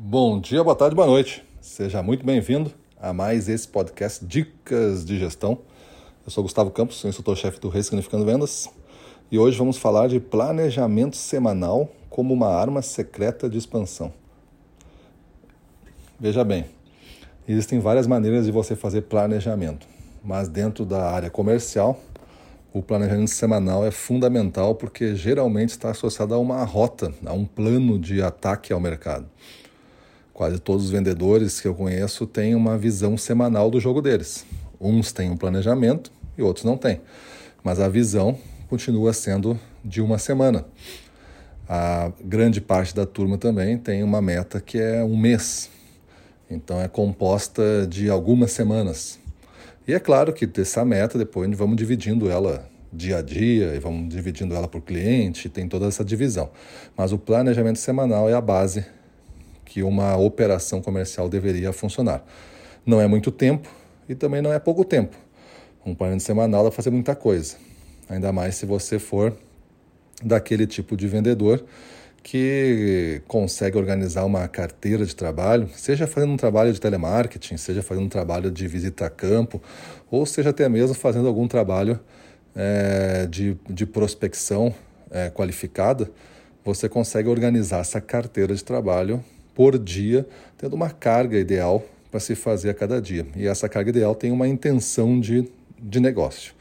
Bom dia, boa tarde, boa noite. Seja muito bem-vindo a mais esse podcast Dicas de Gestão. Eu sou Gustavo Campos, sou instrutor-chefe do Ressignificando Vendas e hoje vamos falar de planejamento semanal como uma arma secreta de expansão. Veja bem, existem várias maneiras de você fazer planejamento, mas dentro da área comercial, o planejamento semanal é fundamental porque geralmente está associado a uma rota, a um plano de ataque ao mercado. Quase todos os vendedores que eu conheço têm uma visão semanal do jogo deles. Uns têm um planejamento e outros não têm. Mas a visão continua sendo de uma semana. A grande parte da turma também tem uma meta que é um mês. Então é composta de algumas semanas. E é claro que dessa meta depois vamos dividindo ela dia a dia e vamos dividindo ela por cliente, tem toda essa divisão. Mas o planejamento semanal é a base que uma operação comercial deveria funcionar. Não é muito tempo e também não é pouco tempo. Um planejamento semanal dá para fazer muita coisa, ainda mais se você for daquele tipo de vendedor que consegue organizar uma carteira de trabalho, seja fazendo um trabalho de telemarketing, seja fazendo um trabalho de visita a campo, ou seja até mesmo fazendo algum trabalho é, de, de prospecção é, qualificada, você consegue organizar essa carteira de trabalho por dia, tendo uma carga ideal para se fazer a cada dia. E essa carga ideal tem uma intenção de, de negócio.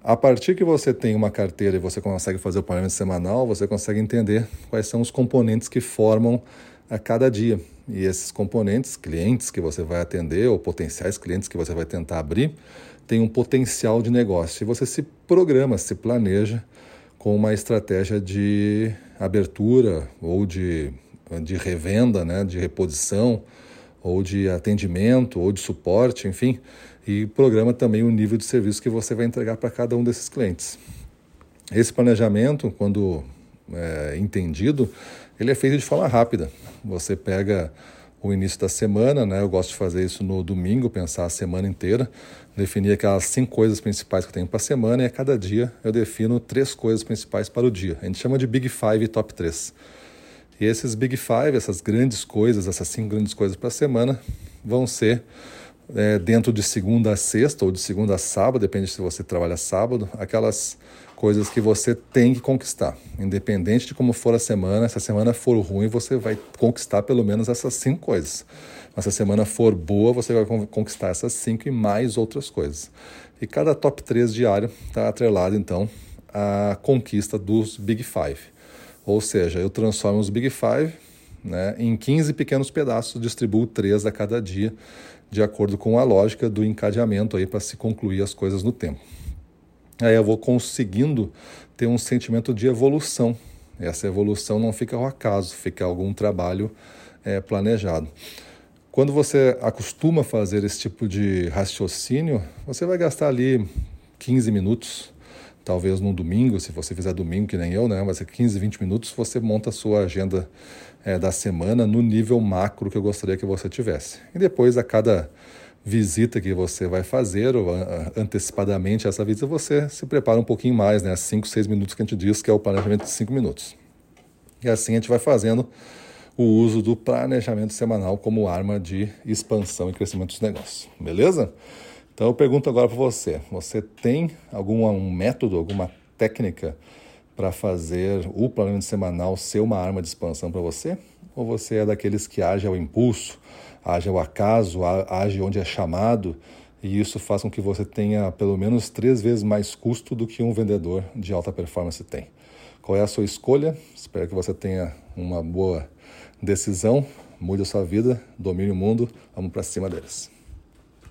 A partir que você tem uma carteira e você consegue fazer o planejamento semanal, você consegue entender quais são os componentes que formam a cada dia. E esses componentes, clientes que você vai atender ou potenciais clientes que você vai tentar abrir, têm um potencial de negócio. E você se programa, se planeja com uma estratégia de abertura ou de de revenda, né, de reposição, ou de atendimento, ou de suporte, enfim, e programa também o nível de serviço que você vai entregar para cada um desses clientes. Esse planejamento, quando é, entendido, ele é feito de forma rápida. Você pega o início da semana, né? Eu gosto de fazer isso no domingo, pensar a semana inteira, definir aquelas cinco coisas principais que eu tenho para a semana e a cada dia eu defino três coisas principais para o dia. A gente chama de Big Five e Top 3. E esses Big Five, essas grandes coisas, essas cinco grandes coisas para a semana, vão ser é, dentro de segunda a sexta ou de segunda a sábado, depende se você trabalha sábado, aquelas coisas que você tem que conquistar. Independente de como for a semana, se a semana for ruim, você vai conquistar pelo menos essas cinco coisas. Mas se a semana for boa, você vai conquistar essas cinco e mais outras coisas. E cada top 3 diário está atrelado, então, à conquista dos Big Five. Ou seja, eu transformo os Big Five né, em 15 pequenos pedaços, distribuo três a cada dia, de acordo com a lógica do encadeamento aí para se concluir as coisas no tempo. Aí eu vou conseguindo ter um sentimento de evolução. Essa evolução não fica ao acaso, fica algum trabalho é, planejado. Quando você acostuma fazer esse tipo de raciocínio, você vai gastar ali 15 minutos talvez num domingo, se você fizer domingo que nem eu, né, vai ser 15, 20 minutos, você monta a sua agenda é, da semana no nível macro que eu gostaria que você tivesse. E depois, a cada visita que você vai fazer, ou antecipadamente essa visita, você se prepara um pouquinho mais, né, 5, 6 minutos que a gente diz que é o planejamento de 5 minutos. E assim a gente vai fazendo o uso do planejamento semanal como arma de expansão e crescimento dos negócios. Beleza? Então eu pergunto agora para você: você tem algum um método, alguma técnica para fazer o planejamento semanal ser uma arma de expansão para você? Ou você é daqueles que age ao impulso, age ao acaso, age onde é chamado, e isso faz com que você tenha pelo menos três vezes mais custo do que um vendedor de alta performance tem? Qual é a sua escolha? Espero que você tenha uma boa decisão, mude a sua vida, domine o mundo, vamos para cima deles.